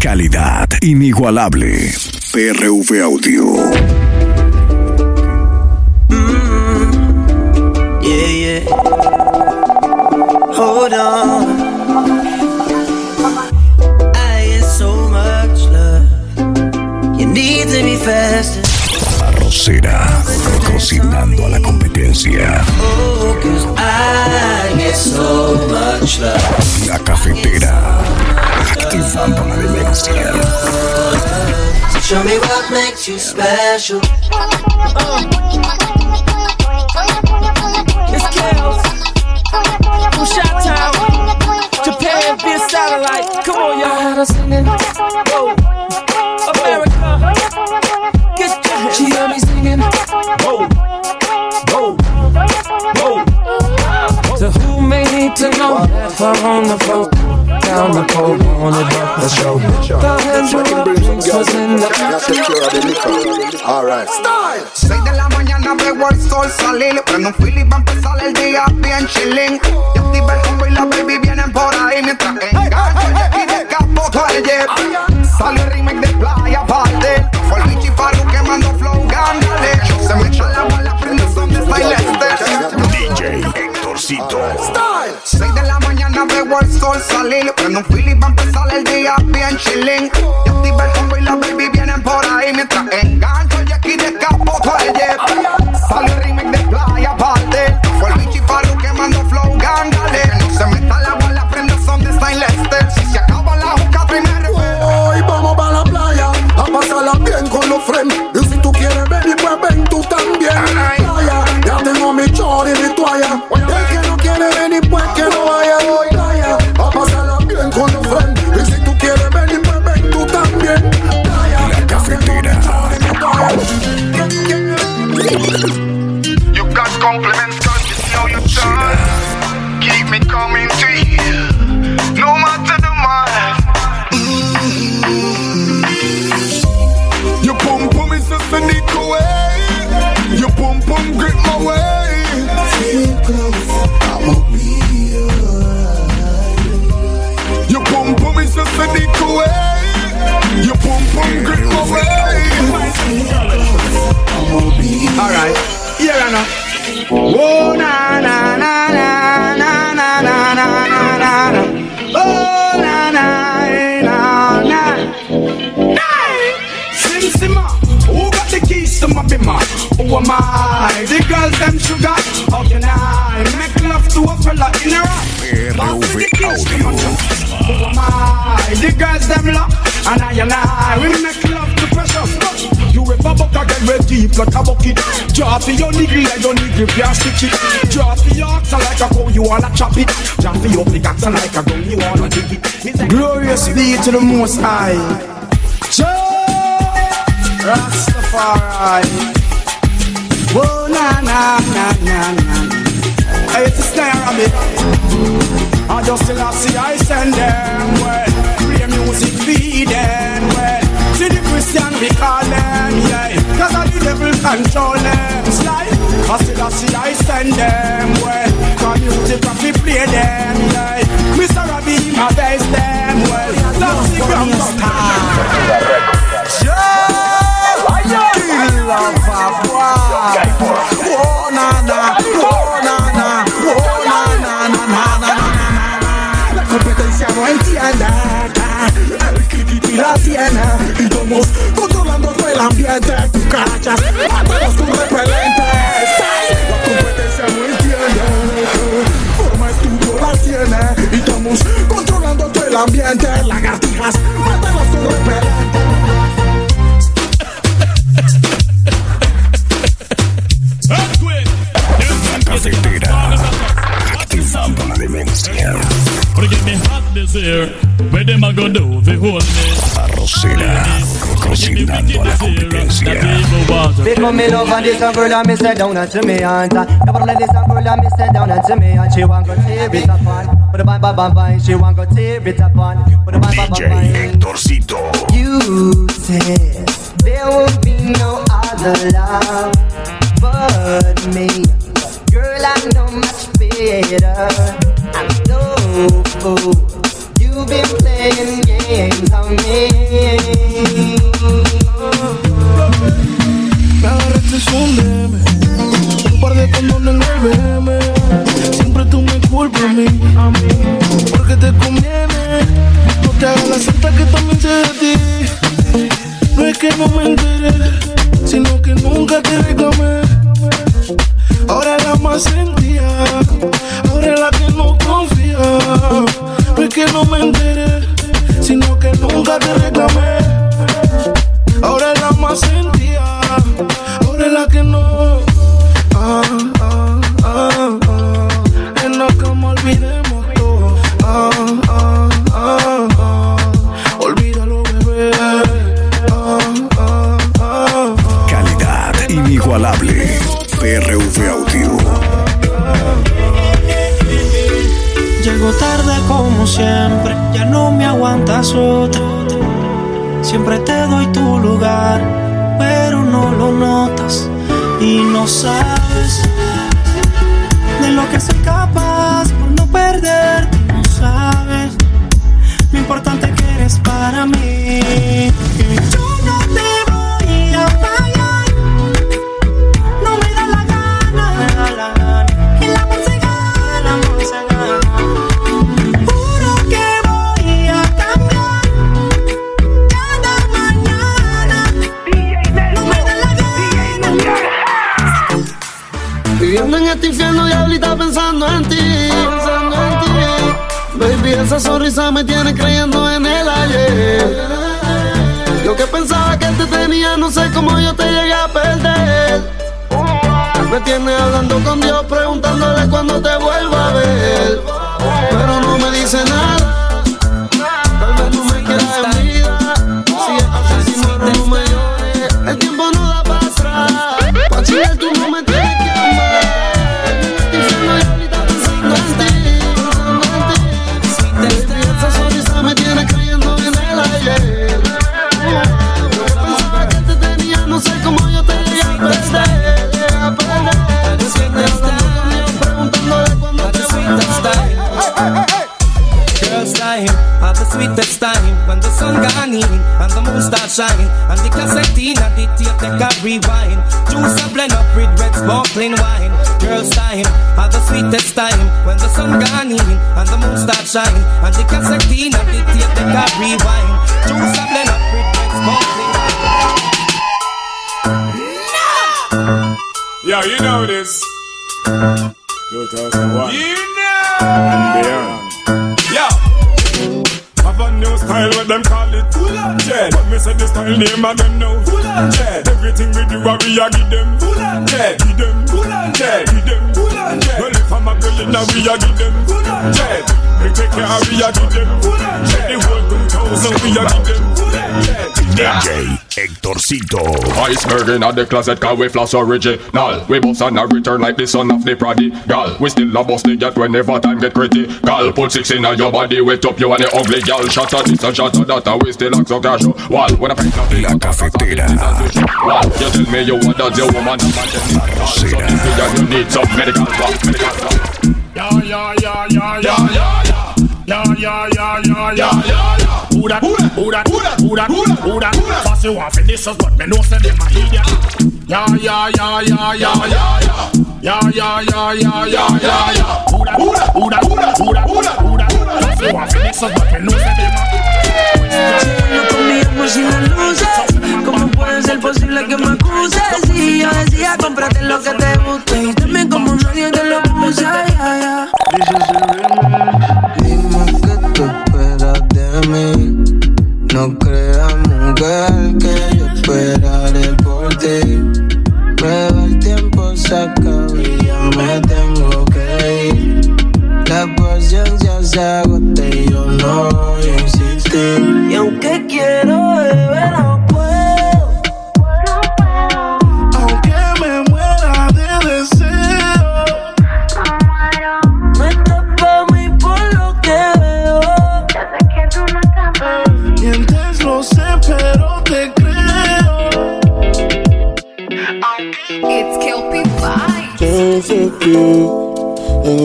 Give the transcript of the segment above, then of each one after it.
Calidad inigualable. PRV Audio. Yeah, yeah. Hold on. I get so much love. You need to be faster. Arrocera. Cocinando a la competencia. Oh, I get so much love. La cafetera. Activando la demencia. So show me what makes you special. It's Kels from Shot Town, Japan via satellite. Come on, y'all. Whoa. Oh, America, get your hands. She heard me singing. Whoa, whoa, whoa. So who may need to know that we're on the floor? Down the pole, on the rock the show. The hands were up, drinks was in the Ya take care of the liquor. Alright. 6 de la mañana veo el sol salir Prendo un fili pa' empezar el día bien chilling. Y activa el combo y la baby vienen por ahí. Mientras engancho el jet y descapoto el jet. Sale el remake de Playa Parte Fue el bichi Faru quemando flow gándale Se me echa la bala, prende son de Style DJ Héctorcito. 6 de la mañana veo el sol salir. Prendo un fili pa' empezar el día bien chilling. Y activa el combo y la baby vienen por ahí. Mientras engancho el jet y descapoto el High. Joe Rastafari. Whoa, oh, na na na na na. Hey, it's a snare of it. I just still see I send them well. Play music feed them well. See the Christian we call them, yeah. Cause I the devil control them. Slide. I still see I send them well. Cause music I fi play them, yeah. Mr. Robbie, my best them well. That's the ground. Oh na na, oh na na, oh na na na na na na. La competencia no entiende. La y todos controlando todo el ambiente. Cucarachas, mátalos con repelentes. ambiente, lagartijas, mátalas con repelente. Cafetera, activando la demencia. Arrocera. Cocinando a la competencia. Up me love and this girl and me sit down and me aunt Never let this girl and me sit down and me she want go tear it upon Put a bang bang bang bang, she want go tear it upon Put a bang bang DJ bang bang Héctorcito. You said there will be no other love but me. Girl, I know much better. I'm no fool You've been playing games on Me Mm-hmm. Baby, esa sonrisa me tiene creyendo en el ayer. Yo que pensaba que te tenía, no sé cómo yo te llegué a perder. Me tienes hablando con Dios, preguntándole cuándo te vuelva a ver. Pero no me dice nada. Shine and the cassette in and the tape they can rewind. Juice a blend up with red sparkling wine. Girls time, have the sweetest time when the sun gone in and the moon start shine and the cassette in and the tape they can rewind. Juice a blend up with red sparkling Yeah, you know this. 2001. You know. And beyond. Style, what them call it. Jet. But me say the style name of them now. Jet. Everything we do, I we a give them. Jet. Give them. Jet. Give them. Jet. Well, if I'm a girl, now we a give them. Jet. We take care, we a give them. Jet. The whole 2000, we a give them. Jet. DJ Hectorcito. Iceberg in the closet, cause we floss original. We boss and a return like the son of the prodigal. We still a boss the get whenever time get critical. Put six in your body, wet up you and the ugly gal. Shot at this and shot at that, and we still act so casual. Wall, when I find out La cafetera. Wall, you tell me you want that, you woman, I'm not You need some medical help, medical. Yeah, yeah, yeah, yeah, yeah, yeah, yeah. Yeah, yeah, yeah, yeah, yeah, yeah, yeah. Who that? Who that? Who that? Who that? Who that? Fuss you in this us, but me know say them a idiot. Yeah, yeah, yeah, yeah, yeah, yeah, yeah. Yeah, yeah, yeah, yeah, yeah, yeah, yeah. Who that? Who that? Who that? Who that? Who that? Who that? Who that? Fuss you in this us, but me know say them a Chillando conmigo por si las luces ¿Cómo puede ser posible que me acuses? Si yo decía cómprate lo que te guste Y también como nadie te lo puse ay, ay. Dime esperas de mí. No creas, mujer, que yo esperaré por ti. Pero el tiempo se acaba y ya me tengo que ir. La paciencia se agota y yo no voy a insistir. Y aunque quiero beber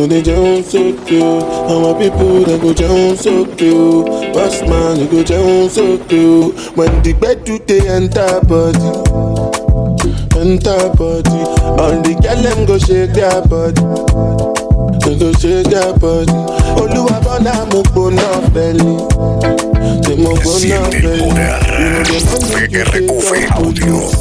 It's Kelpie Vibes. Desde aquí, en go they jump so cute. My people they go jump so cute. Boss man, you go jump so cute. When the bed do they enter body, enter body. All the girl them go shake their body. They go shake their body. Oluwa bona mo gbona belly. They mo gbona belly. You know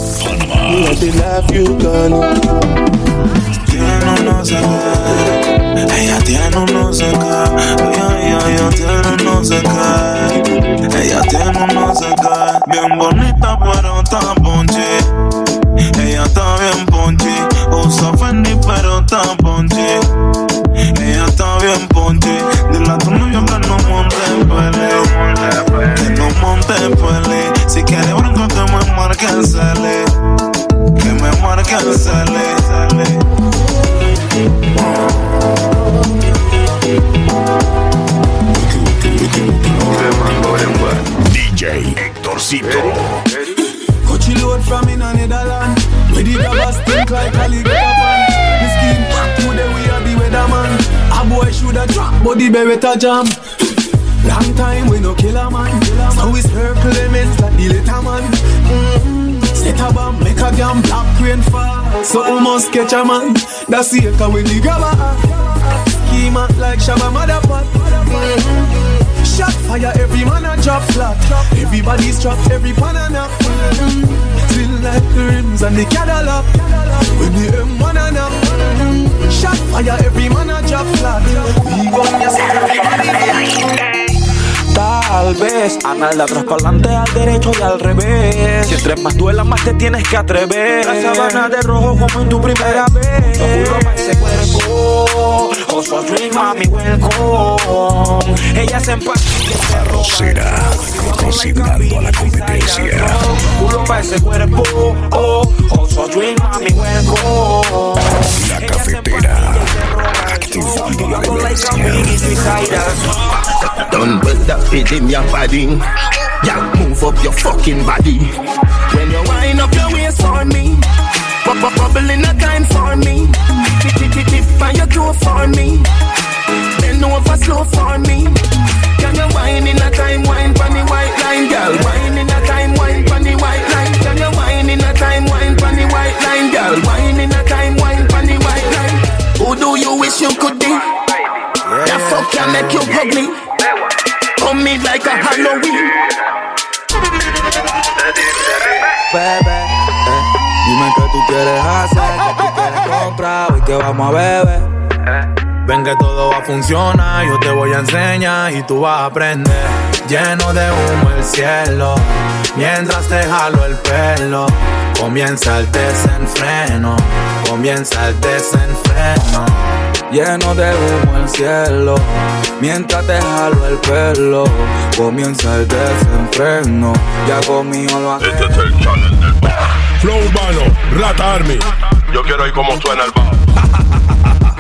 ella tiene unos acá, ella, ella, ella tiene unos acá, ella tiene unos acá, bien bonita pero está Héctorcito. Coachy load from in a Netherland. Where the grabbers think like alligator fan. The scheme today we are the weatherman. A boy shoulda drop, but the beretta jam. Long time we no kill a man. So we circle them it's like the little man. Mm-hmm. Set a bomb, make a damn black rain fall. So we must catch a man. That's the echo when the grabber. Schema like Shabba Motherfucker. Mm-hmm. Fire, every man a drop flat. Everybody's trapped, every pan a nap. Mm-hmm. Feel like the rims and the Cadillac. When the M1 a nap. Mm-hmm. Shot fire, every man a drop flat. We gon' yes, everybody. Tal vez Anal atrás para adelante, al derecho y al revés. Si entre más duela, más te tienes que atrever. La sabana de rojo como en tu primera vez. Lo juro pa' ese cuerpo. Also a dream, mami, welcome. Ella se empastilla y se roba. Arrocera, cocinando a la competencia. Culo pa' ese cuerpo. Oh, also a dream, mami, welcome. La cafetera, activando la demencia. Done with the feeling your body. Yeah, move up your fucking body. When you wind up your waist for me, bu- bu- bubble in a kind for me. Tip tip tip tip on your toe for me. Bend over slow for me. Can you wine in a time wine pon the white line, girl? Wine in a time wine pon the white line. Can you wine in a time wine pon the white line, girl? Wine in a time wine pon the white line. Who do you wish you could be? That fuck can make you ugly. Come me like a Halloween. Bebé, eh, dime qué tú quieres hacer, qué tú quieres comprar, hoy que vamos a beber. Ven que todo va a funcionar, yo te voy a enseñar y tú vas a aprender. Lleno de humo el cielo, mientras te jalo el pelo. Comienza el desenfreno, comienza el desenfreno. Lleno de humo el cielo, mientras te jalo el pelo. Comienza el desenfreno, ya conmigo lo haces. Este es el channel del Flow Urbano, Rata Army. Yo quiero oír cómo suena el bajo.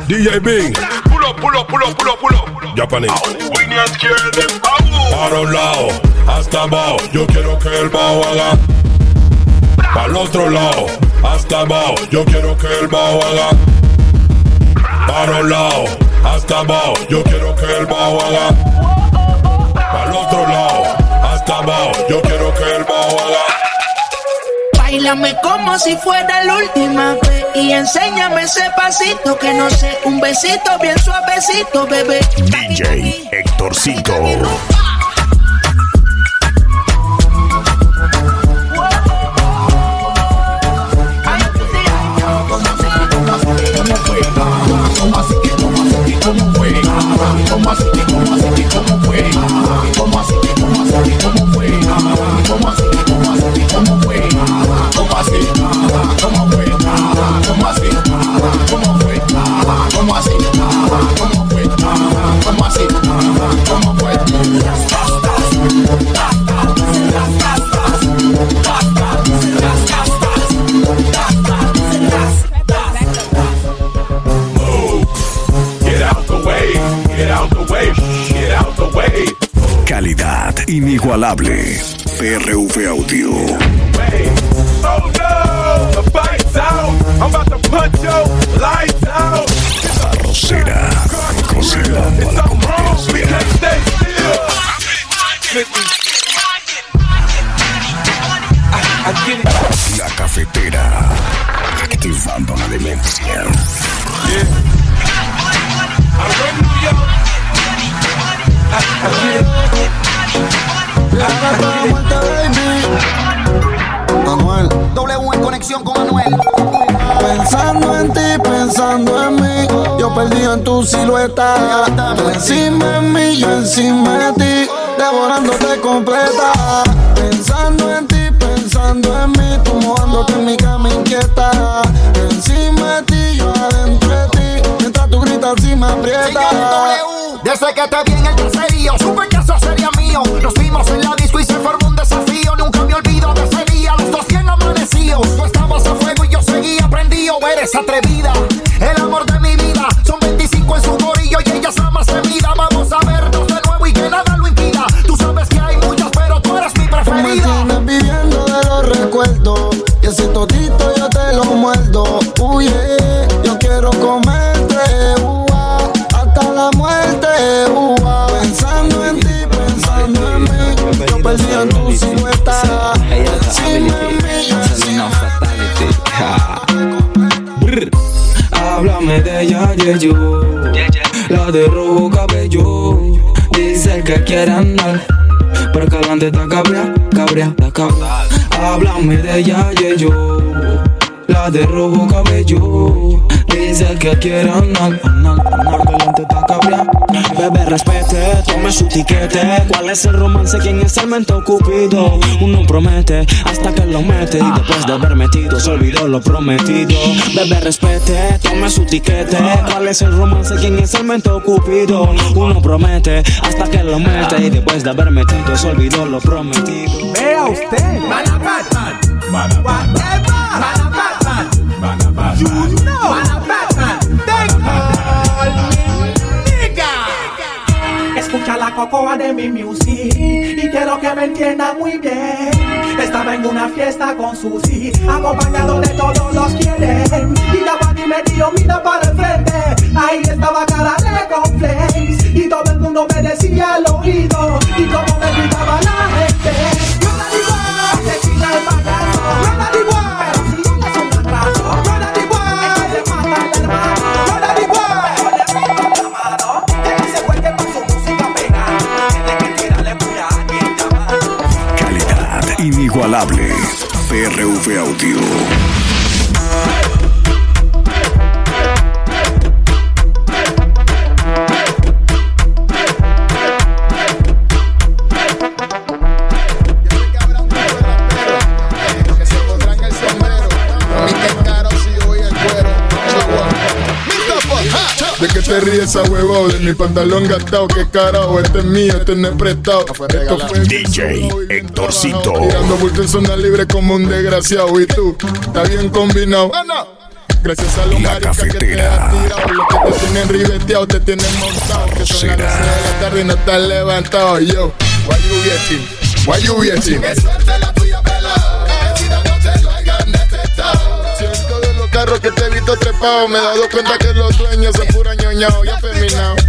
DJ Bing. Pull up, pull up, pull up, pull up, pull up. Japanese. We need to hear them Para un lado, hasta abajo. Yo quiero que el bajo haga. Para el otro lado, hasta abajo. Yo quiero que el bajo haga. Para un lado, hasta abajo. Yo quiero que el bajo haga. Para el otro lado, hasta abajo. Yo quiero que el bajo haga. Bailame como si fuera la última vez y enséñame ese pasito que no sé, un besito bien suavecito, bebé. DJ Héctorcito. Inigualable. PRV Audio. Competencia. La cafetera, activando la demencia. Anuel. W en conexión con Anuel. Pensando en ti, pensando en mí, yo perdí en tu silueta. Tú encima de mí, yo encima de ti, devorándote completa. Pensando en ti, pensando en mí, tú mojándote en mi cama inquieta. Encima de ti, yo adentro de ti, mientras tú gritas y me aprietas. Desde que te vi en el caserío, Nos vimos en la disco y se formó un desafío. Nunca me olvido de ese día, los dos bien amanecidos. Tú estabas a fuego y yo seguía prendido. Eres atrevida, el amor de La de rojo cabello. Dice que quiere andar. Pero que adelante está cabrea, cabrea, está cabrea. Háblame de ella, yeah, yo. La de rojo cabello. Dice que quiere andar, andar, andar. Adelante está cabrea. Bebé, respete, tome su tiquete. ¿Cuál es el romance? ¿Quién es el mento cupido? Uno promete hasta que lo mete. Y después de haber metido, se olvidó lo prometido. Bebé, respete, tome su tiquete. ¿Cuál es el romance? ¿Quién es el mento cupido? Uno promete hasta que lo mete. Y después de haber metido, se olvidó lo prometido. Vea usted. Mana Batman. Whatever. Mana Batman. You know. La cocoa de mi music y quiero que me entienda muy bien. Estaba en una fiesta con Susi, acompañado de todos los quieren. Y la Bunny me dio mira para el frente. Ahí estaba cara de conflex y todo el mundo me decía al oído como inigualable. PRV Audio. ¿De qué te ríes esa huevo? De mi pantalón gastado, qué carajo, este es mío, este no es prestado. Esto fue DJ Héctorcito. Tirando bulto en zona libre como un desgraciado. Y tú, está bien combinado. Gracias a los La maricas que te cafetera. has tirado, los que te tienen ribeteado, te tienen montado. Que son las 12 de la tarde y no estás levantado. Yo, why you waiting? Why you waiting? Siento de los carros que te visto trepado. Me he dado cuenta que los dueños son pura ñoñao y afeminados.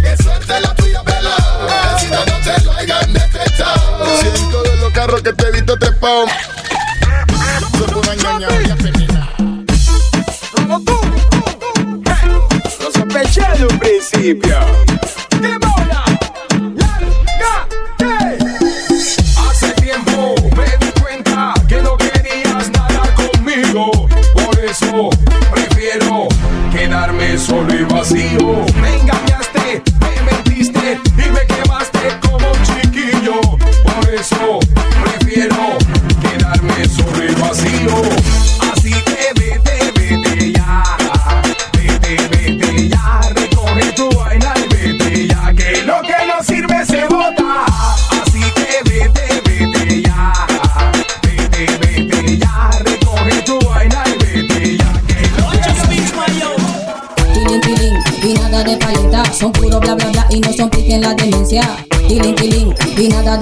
Siento de los carros que te he visto trepado. Son pura ñoñao y afeminados. Lo sospeché de un principio. Solo y vacío.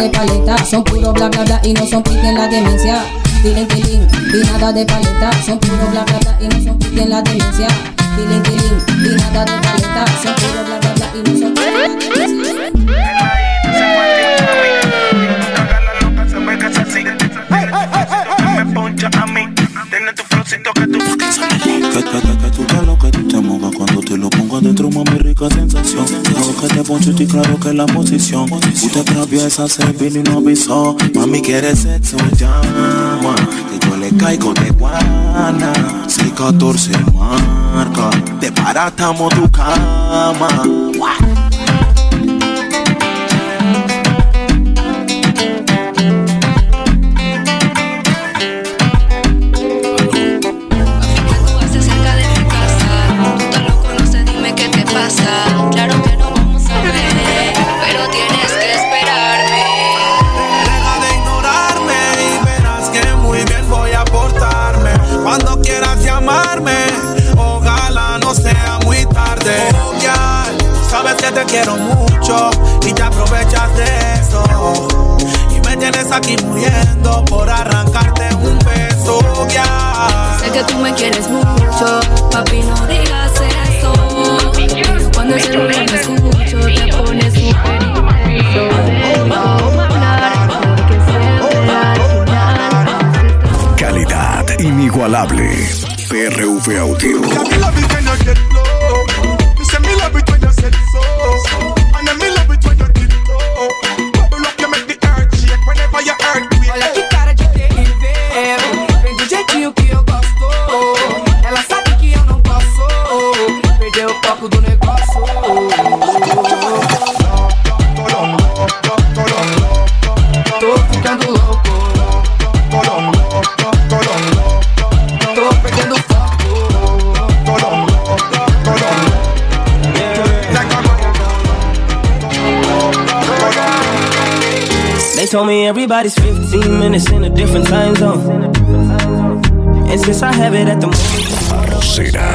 De paleta, son puro bla bla bla y no son pique en la demencia. Tilín, y nada de paleta, son puro bla bla bla y no son pique en la demencia. Tilín, y nada de paleta. Son puro bla bla bla y no son Me poncha a mí, tiene tu flowcito que tú adentro, mami, rica sensación. Claro que te poncho y claro que la posición. Tú te atraviesas el vino y no avisó. Mami, quieres sexo, llama. Que yo le caigo de guana. 614 marca. Te baratamos tu cama. Quiero mucho y te aprovechas de eso. Y me tienes aquí muriendo por arrancarte un beso. Ya. Sé que tú me quieres mucho, papi, no digas eso. Pero cuando el celular me escucho, te pones final. Calidad inigualable. PRV Audio. Me everybody's 15 minutes in a different time zone. And since I have it at the Arrocera.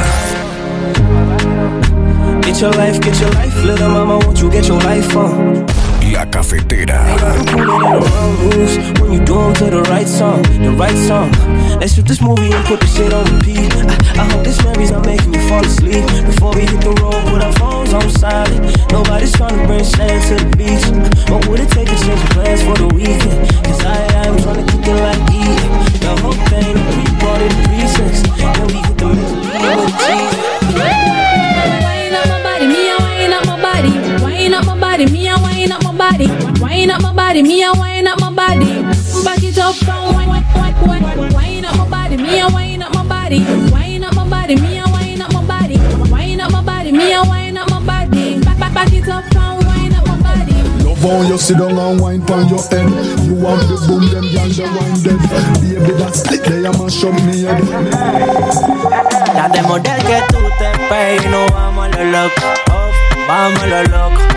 Get your life, get your life, little mama, won't you get your life on? La cafetera. moves when you do 'em to the right song, the right song. Let's shoot this movie and put the shit on repeat. I, I hope this memory's not making me fall asleep. Before we hit the road, put our phones on silent. Nobody's trying to bring sand to the beach. What would it take to change the plans for the weekend? Cause I, I'm trying to kick it like eating. The whole thing, we bought it in recess. Then we hit the middle with cheese. Wine up my body, me a wine up my body. Wine up my body, me a wine up my body. Wine up my body, me a wine up my body. Back it up and wine, wine, wine, wine. Wine up my body, me a wine up my body. Wine up my body, me a wine up my body. Wine up my body, me a wine up my body. Back, back, back it up and wine up my body. Love how you sit down and wine pon your head. You want the boom, them y'all the wine dead. Baby, that split there, you mash up me head. La de model que tú te pegas y nos vamos a lo loco. Vamos a lo loco.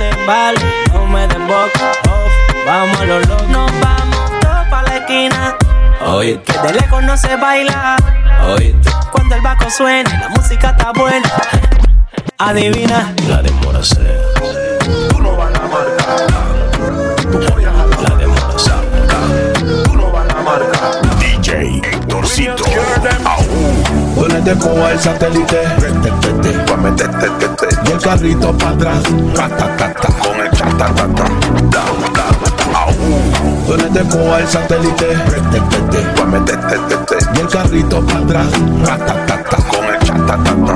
Se vale, no me des boca. Off, vamos a lo loco. Nos vamos todos pa' la esquina. Oye, que de lejos no se baila. Oye, cuando el bajo suena, la música está buena. Adivina. La de Moracé. Tú no vas a la marca. Tu joya a la de Tú no vas a la marca. DJ Héctorcito. Ponete como el satélite. Y el carrito para atrás. Con el chatatata. Ponete como el satélite. Y el carrito para atrás. Con el chatatata.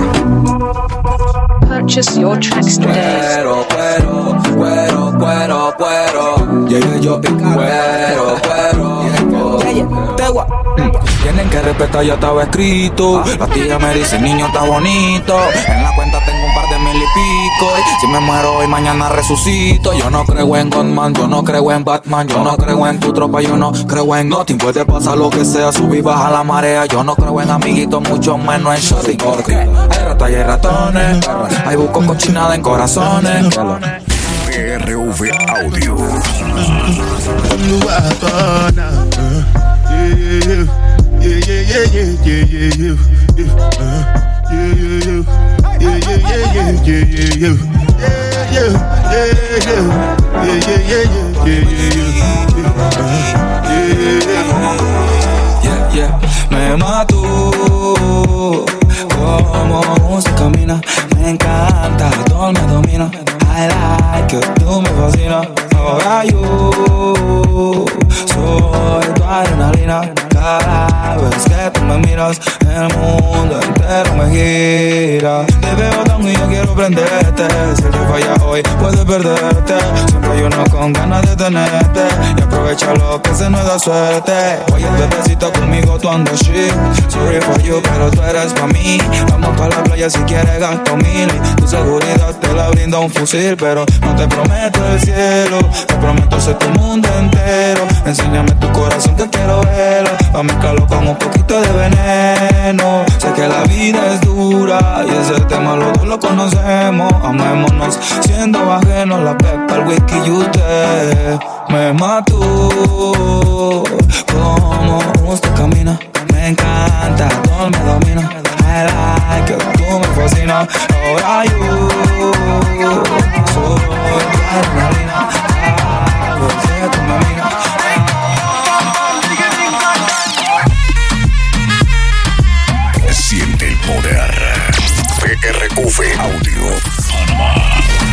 Purchase your tracks today. Cuero, cuero, cuero, cuero, cuero. Llegué yo pica cuero, cuero. Tegua. Tienen que respetar, ya estaba escrito. La tía me dice, niño está bonito. En la mil y pico. Si me muero hoy, mañana resucito. Yo no creo en Godman, yo no creo en Batman. Yo no creo en tu tropa, yo no creo en nothing. Puede pasar lo que sea, subir, baja la marea. Yo no creo en amiguitos, mucho menos en shorty. Porque hay ratas y hay ratones. Hay busco cochinada en corazones. PRV Audio. Yeah, yeah, me mató con Como usted camina, me encanta, todo me domina. I like que tú me fascinas. Ahora yo soy tu adrenalina. Vez que tú me miras, el mundo entero me gira. Te veo tan y yo quiero prenderte. Si te falla hoy, puedes perderte. Siempre hay uno con ganas de tenerte. Y aprovecha lo que se nos da suerte. Oye, bebecito conmigo, tú andas shit. Sorry for you, pero tú eres pa' mí. Vamos pa' la playa si quieres gasto mil. Tu seguridad te la brinda un fusil. Pero no te prometo el cielo. Te prometo ser tu mundo entero. Enséñame tu corazón que quiero verlo. Pa' mezclarlo con un poquito de veneno. Sé que la vida es dura y ese tema los dos lo conocemos. Amémonos siendo ajenos. La pepa, el whisky y usted me mató. Como usted camina, me encanta, todo me domina. I like que tú me fascinas. Ahora yo soy adrenalina. A veces tú me. PRV Audio.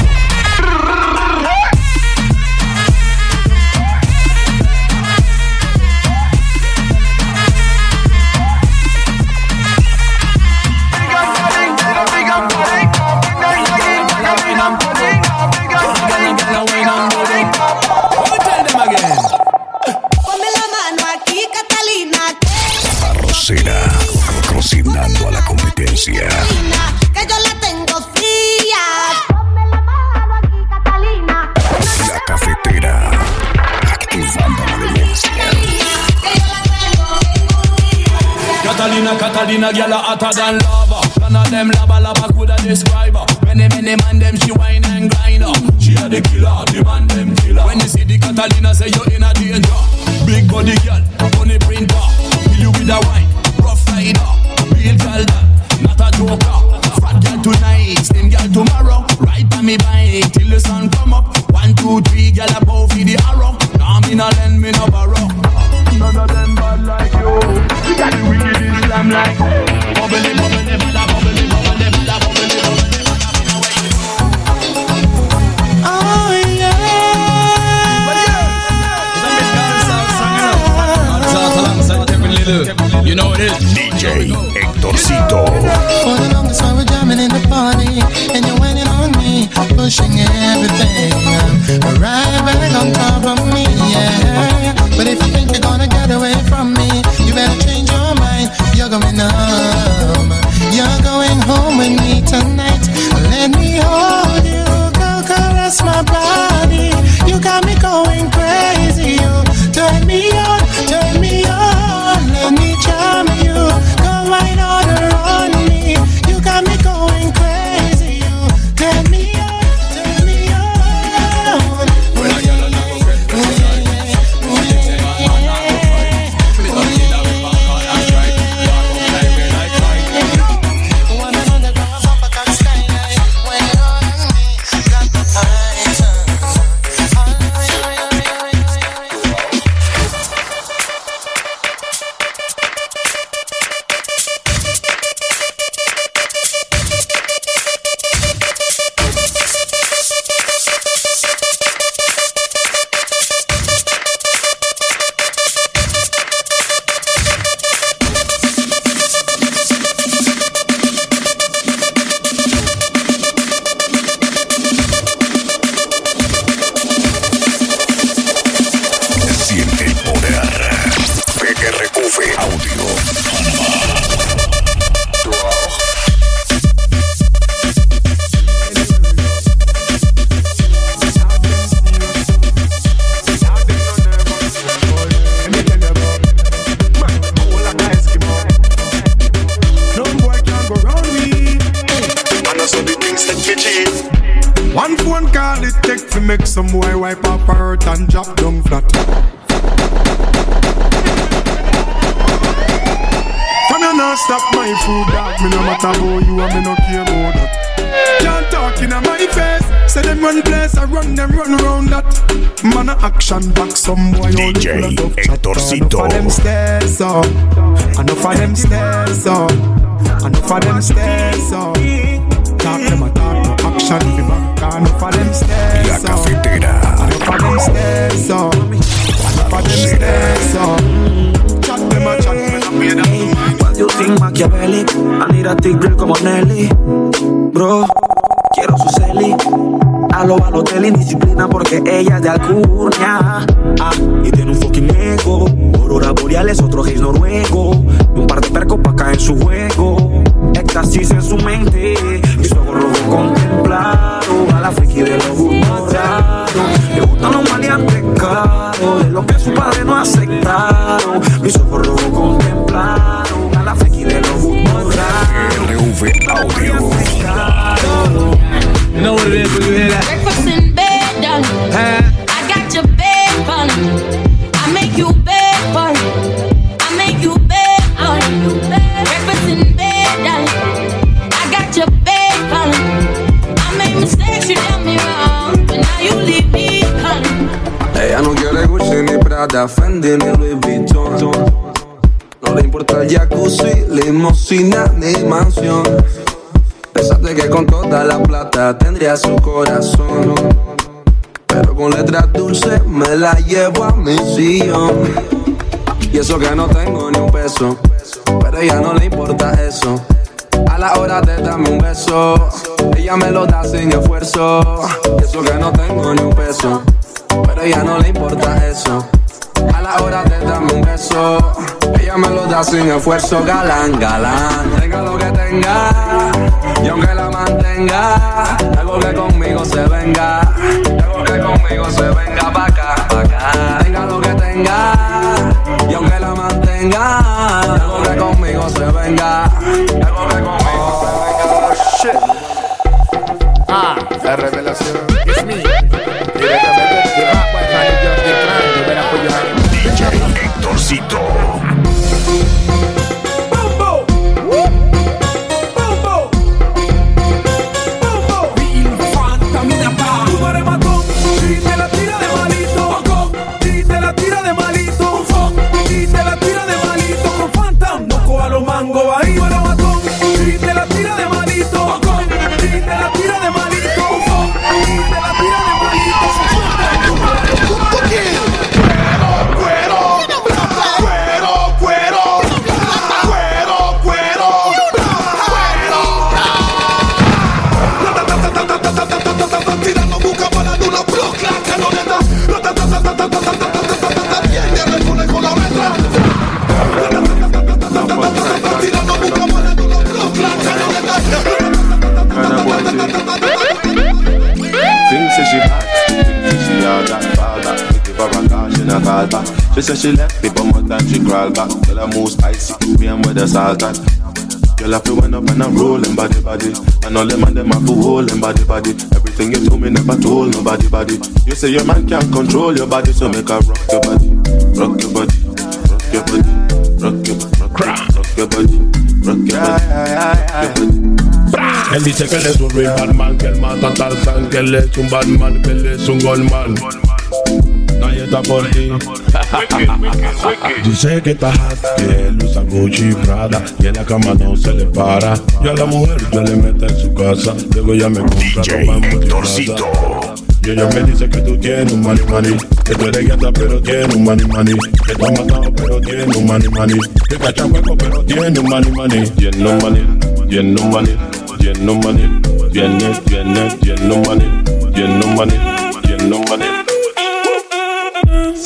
Catalina, Catalina, gyal hotter than lava. None of them lava, lava coulda describe her. Many, many man them she whine and grind her. She a the killer, the man them killer. When you see the Catalina, say you in a danger. Big body girl, money printer. Kill you with a wine, rough rider. Real girl that, not a joker. Fat girl tonight, slim girl tomorrow. Ride by me bike till the sun come up. One, two, three, girl above for the arrow. Nah, me no lend, me no borrow. None of them bad like you. You got the wicked Islam like bubbly, bubbly, bada, bubbly, bubbly, bubbly, bubbly, Oh You know it is. DJ Hectorcito. For the longest while we're jamming in the party And you're Pushing everything. Right back on top of me, yeah. But if you think you're gonna get away from me You better change your mind. You're going home. You're going home with me tonight. Let me hold you Go caress my body. You got me going crazy You turn me on, turn me on think Machiavelli? I need a tigre como Nelly. Bro, quiero su celi. A lo Balotelli, indisciplina porque ella es de Alcurnia. Ah, y tiene un fucking ego. Aurora boreales, otro gays noruego. Y un par de percos pa' caer su juego. Éxtasis en su mente. Mis ojos rojos contemplado. A la friki de los gustos. Le gustan los maleantes caros. De lo que su padre no aceptaron. Mis ojos rojos contemplaron. Raros. Audio. You know what it is when you hear that? Breakfast in bed, done. I got your bed fun. I make you bed fun. I make you bed fun. Breakfast in bed, done. I got your bed fun. I made mistakes, you done me wrong, but now you leave me fun. Ella no quiere Gucci ni Prada, Fendi ni Louis Vuitton. El jacuzzi, limosina ni mansión. Pensaste que con toda la plata tendría su corazón. Pero con letras dulces me la llevo a mi sillón. Y eso que no tengo ni un peso, pero a ella no le importa eso. A la hora de darme un beso, ella me lo da sin esfuerzo. Y eso que no tengo ni un peso, pero a ella no le importa eso. A la hora de darme un beso, ella me lo da sin esfuerzo, galán, galán. Tenga lo que tenga, y aunque la mantenga, algo que conmigo se venga, algo que conmigo se venga pa' acá, pa' acá. Tenga lo que tenga, y aunque la mantenga, algo que conmigo se venga, algo que conmigo se venga. Ah, la revelación. The salt at. Girl, I feel when up and I'm rolling body body. And all them and them have to hold them body body. Everything you told me never told nobody body. You say your man can't control your body, so make her rock your body, rock your body, rock your body, rock your body, rock your, body, rock your body, rock your body. Él dice que él es un real man, que él mata Tarzan, que él es un Batman, que él es un Goldman. Está por ti. Dice que está hot, que él usa Gucci y Prada y en la cama no se le para. Yo a la mujer yo le meto en su casa, luego ya me compra ropa. Y ella me dice que tú tienes un money money, que tú eres gata pero tienes un money money, que tú has matado pero tienes un money money, que cacha hueco pero tienes un money money, tiene un money, tiene un money, tiene un money, tiene, tiene, tiene un money,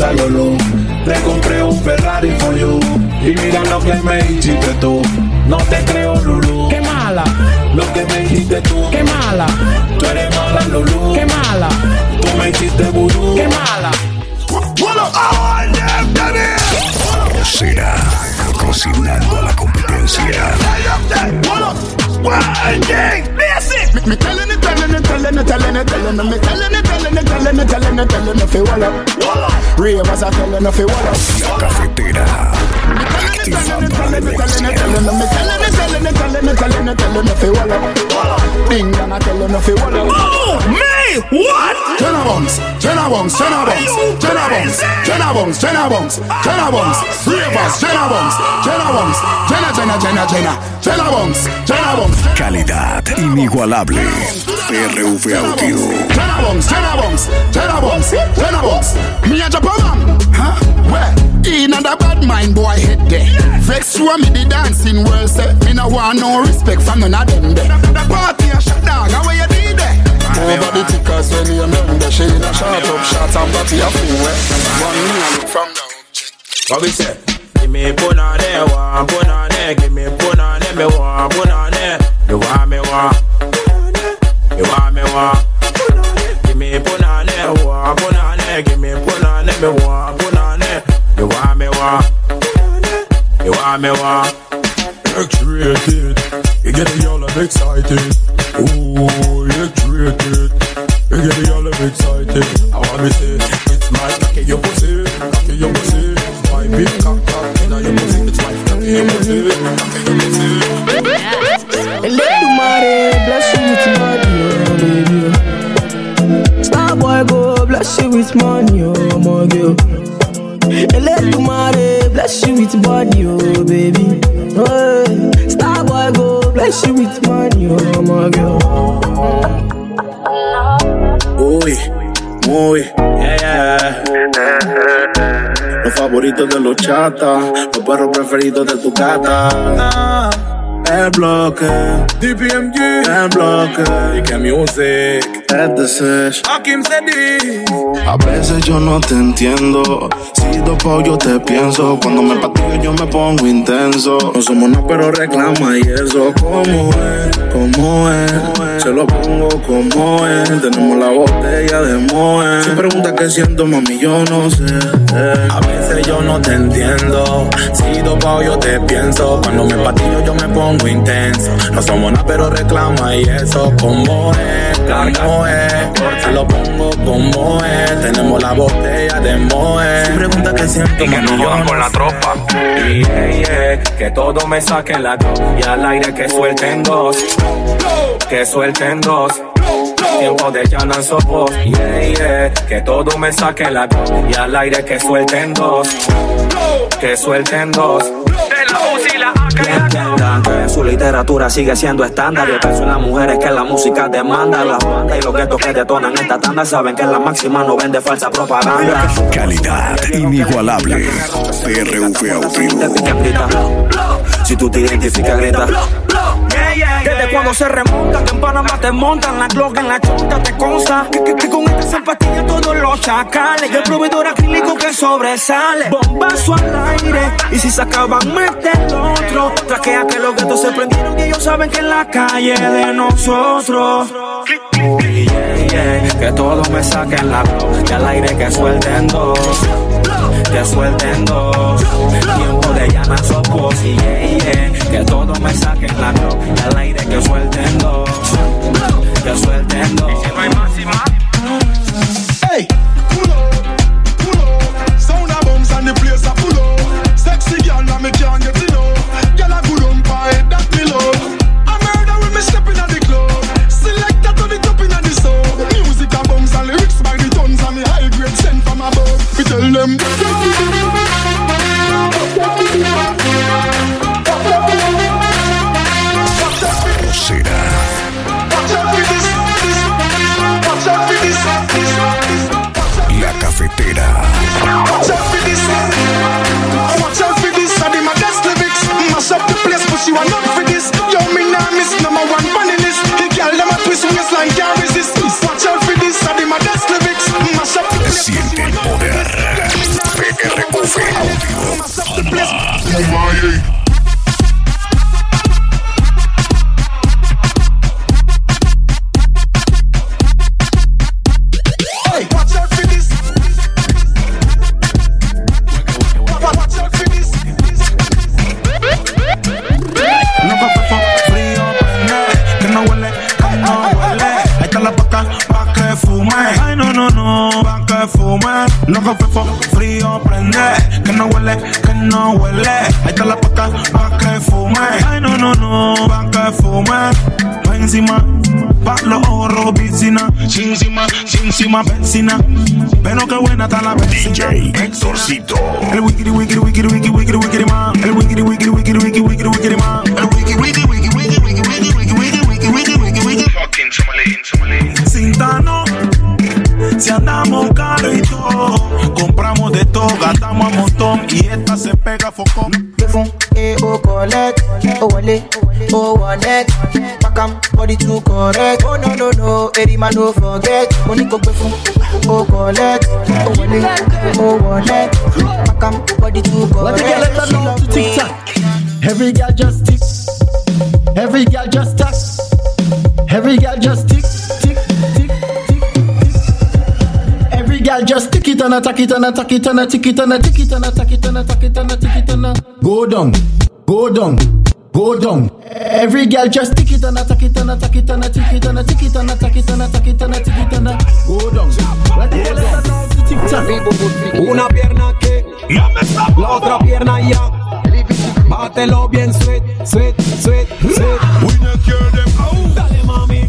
Casa, Lolo. Le compré un Ferrari for you. Y mira lo que me hiciste tú. No te creo, Lulu. Qué mala. Lo que me hiciste tú. Qué mala. Tú eres mala, Lulu. Qué mala. Tú me hiciste vudú. Qué mala. Rosera, cocinando a la competencia. Oh, me telling it, telling it, telling it, telling it, telling it, me telling it, telling it, telling it, telling it, telling it, if wall up. Rave as I telling if you wall up. La cafetera. Activando la energía. Ding dong, I tell him if you wall up. Oh, man! what? Jenna Bones, Jenna Bones, Jenna Bones, Jenna Bones, Jenna Bones, Jenna Bones, Jenna Bones, Ravers, Jenna Bones, Jenna Bungs, Jenna, Jenna, Jenna, Jenna, Jenna Bungs, Jenna Bungs. calidad inigualable. PRV Audio. Jenna Bungs, Jenna Bungs, Jenna Bungs, Jenna Bungs. Me a Japan, huh? Where? In a bad mind boy head there. Vex show me the dancing world say me no want no respect from none of them there. The party a shut down, how you did there? Over the tickers when you remember there. She in a shot up shots and body a fool eh. One me a look from down. What we say? Give me punane, one punane, give me punane, me one punane. You want me one? You want me one? Give me punane, one punane, give me punane, me one punane. You want me one? You want me one? X-rated, you get the all excited. Ooh, X-rated, De los chatas, los perros preferidos de tu gata. El bloque, DPMG, el bloque, y que music, es. Hakim Sedi. A veces yo no te entiendo. Si dopo yo te pienso. Cuando me patillo yo me pongo intenso. No somos nada, pero reclama y eso. ¿Cómo es? ¿Cómo es? Se lo pongo como es. Tenemos la botella de Moe. Si pregunta qué siento, mami, yo no sé. A yo no te entiendo. Si dopo yo te pienso. Cuando me patillo yo me pongo intenso. No somos nada, pero reclama y eso. Como es, como es. Se lo pongo como es. Tenemos la botella de Moe. Si pregunta qué siento, Y que no jodan con la tropa. Y que todo me saquen la dos y al aire que suelten dos. Que suelten dos. Tiempo de llanan sopos. Yeah, yeah, que todo me saquen la y al aire que suelten dos. Que suelten dos. Que entiendan que su literatura sigue siendo estándar. Yo pienso en las mujeres que la música demanda. Las bandas y los guetos que detonan esta tanda saben que la máxima no vende falsa propaganda. Calidad inigualable. PRV Audio. Si tú te identificas, grita. Desde cuando se remonta, que en Panamá te montan la Glock en la chonta, te consta que, que- que con esta zapatilla todos los chacales. Y el proveedor acrílico que sobresale. Bombazo al aire, y si se acaban, mete el otro. Traquea que los gatos se prendieron y ellos saben que en la calle de nosotros. Y yeah, yeah, que todos me saquen la Glock, y al aire que suelten dos. Que suelten dos. Tiempo de llamas sopos y yeah, yeah, que todos me saquen la Glock, y al aire que suelten dos. Que suelten dos. Y si no hay más y más. Hey, pull up, pull up. Sound of bombs and the place a full up. Sexy girl, now me can't get enough. Girl a good on pie, that me love. I murder when me step in at the club. Select that to the top in at the sub. Music a bombs and lyrics by the tons and me high grade sent from above. We tell them. Watch out for this. Watch out for this. I did my best lyrics. Mash up the place, but you are not for this. Yo, me now miss number one funny list. The girl, them a twist waistline, can't resist. Watch out for this. I did my best lyrics. Mash up the place, benzina. Pero qué buena está la benzina. DJ Héctorcito. El wikiri wikiri wikiri wikiri wikiri wikiri man. El wikiri wikiri wikiri wikiri wikiri wikiri man. El wiki wiki wiki wiki wiki wiki wiki wiki wiki wiki wiki wiki. Fucking Somalí, Somalí. Sintano. Si andamos caro y todo, compramos de todo, gastamos a montón y esta se pega focón. fún e o collect o wọlé o wọlé pakam body too correct oh no no no erima no forget mo ní kò gbé fún o collect o wọlé o wọlé pakam body too Let me get correct she them know to me. TikTok. Every girl just tick. Every girl just tack. Every girl just tick, tick, tick, tick, tick. Every girl just tick it and attack it and attack it and a tick it and a tick it and attack it and attack it and a tick it and a go down, go down, go down. Every girl just tick it and attack it and attack it and a tick it and a tick it and attack it and attack it and a tick it and a go down. Una pierna que, la otra pierna ya. Bátelo bien, sweet, sweet, sweet, sweet. Dale mami.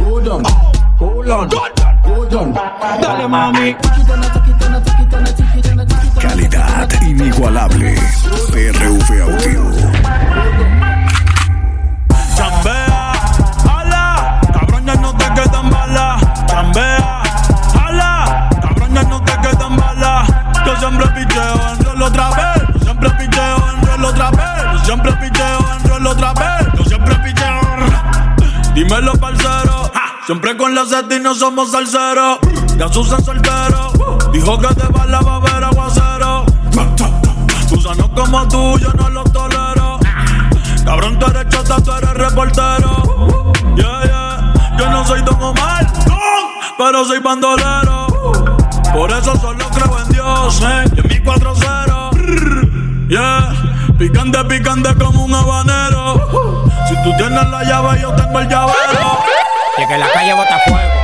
Hold on, hold on, hold on. Dale mami. Calidad inigualable. Audio. Picheo en otra vez. Yo siempre picheo en rol otra vez. Yo siempre picheo en rol otra vez. Yo siempre picheo. Dímelo, parcero. Siempre con la seta no somos salseros. Ya Susan soltero. Dijo que te va la va a ver aguacero. Gusanos como tú, yo no los tolero. Cabrón, tú eres chota, tú eres reportero. Yeah, yeah. Yo no soy Don Omar, pero soy bandolero. Por eso solo creo en Dios, eh. Y en mi 4-0. Yeah. Picante, picante como un habanero. Si tú tienes la llave, yo tengo el llavero. Y que la calle bota fuego.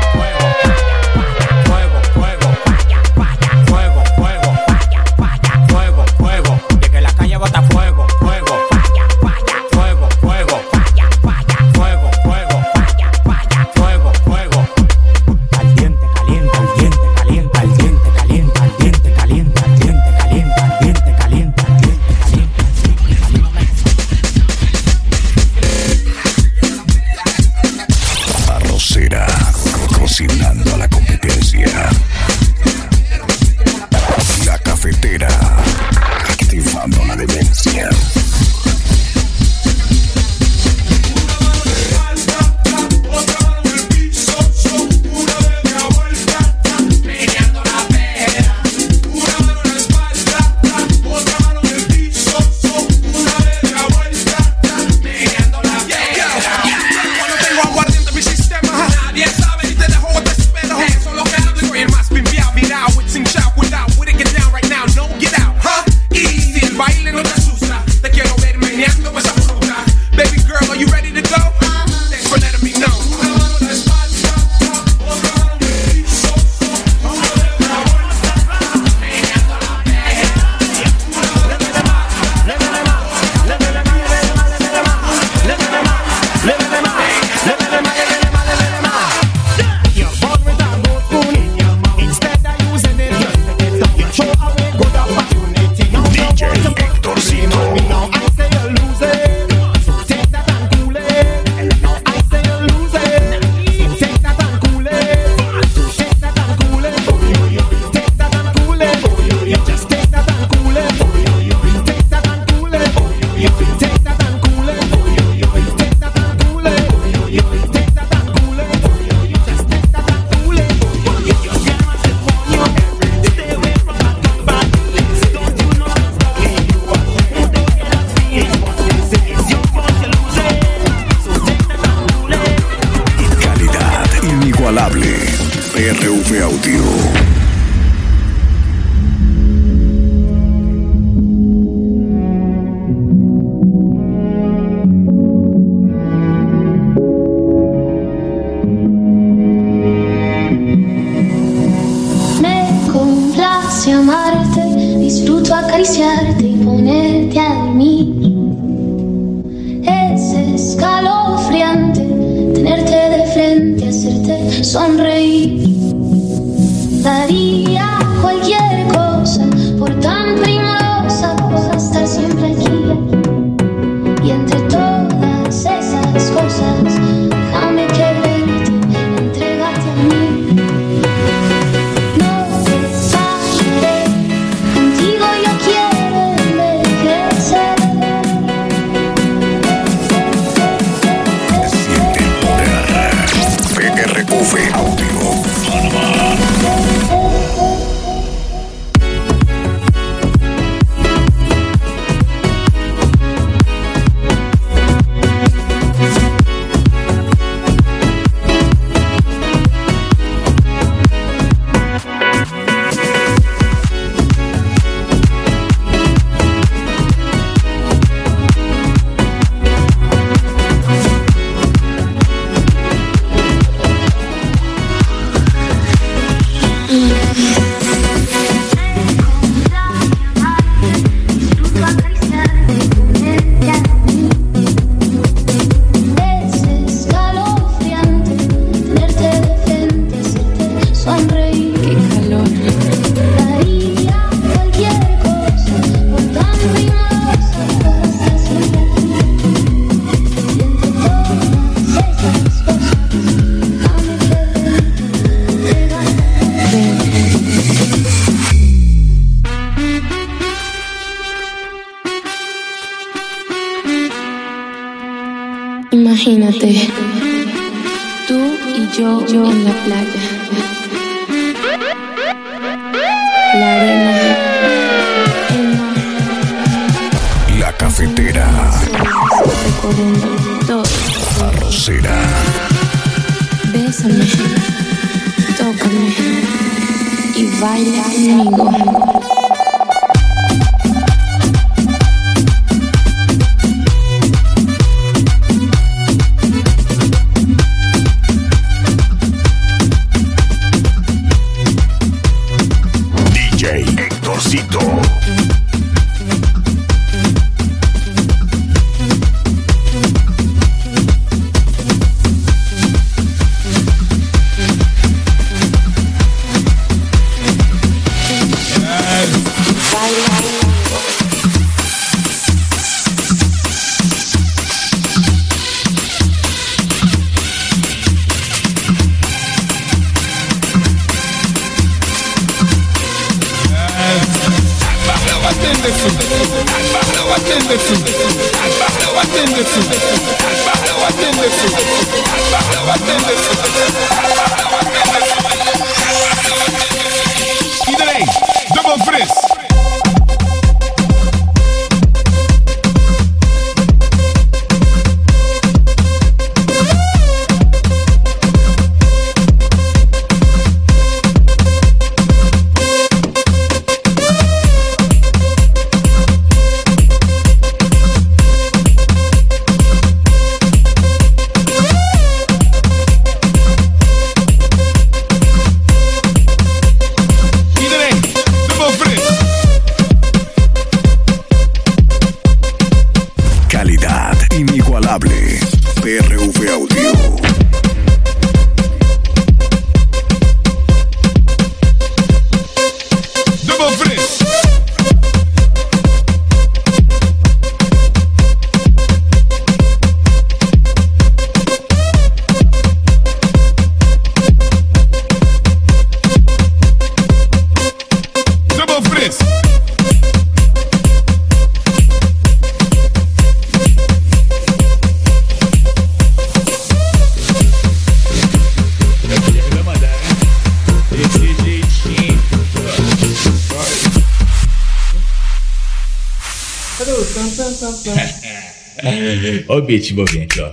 Ó o beat envolvente, ó.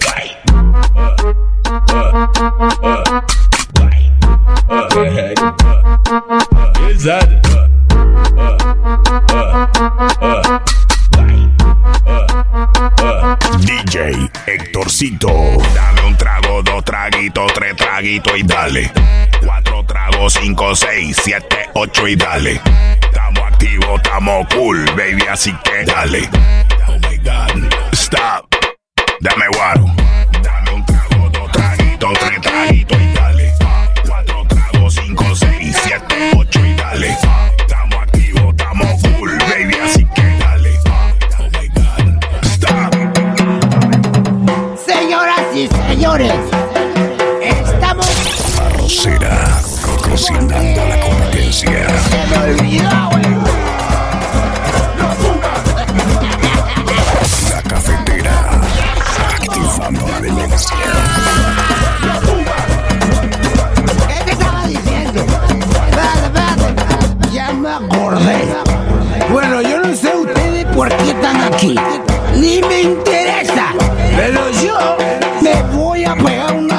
Exato. DJ Héctorcito. Dame un trago, dos traguitos, tres traguitos y dale. Cuatro tragos, cinco, seis, siete, ocho y dale. Estamos activos, estamos cool, baby, así que dale. Stop. Dame guaro. Dame un trago, dos traguitos, tres traguitos y dale. Cuatro tragos, cinco, seis, siete, ocho y dale. Estamos activos, estamos cool, baby, así que dale. Oh my god, stop. Señoras y señores, estamos. Arrocera, cocinando la competencia. Se me olvidó, güey. Bueno, yo no sé ustedes por qué están aquí. Ni me interesa. Pero yo me voy a pegar una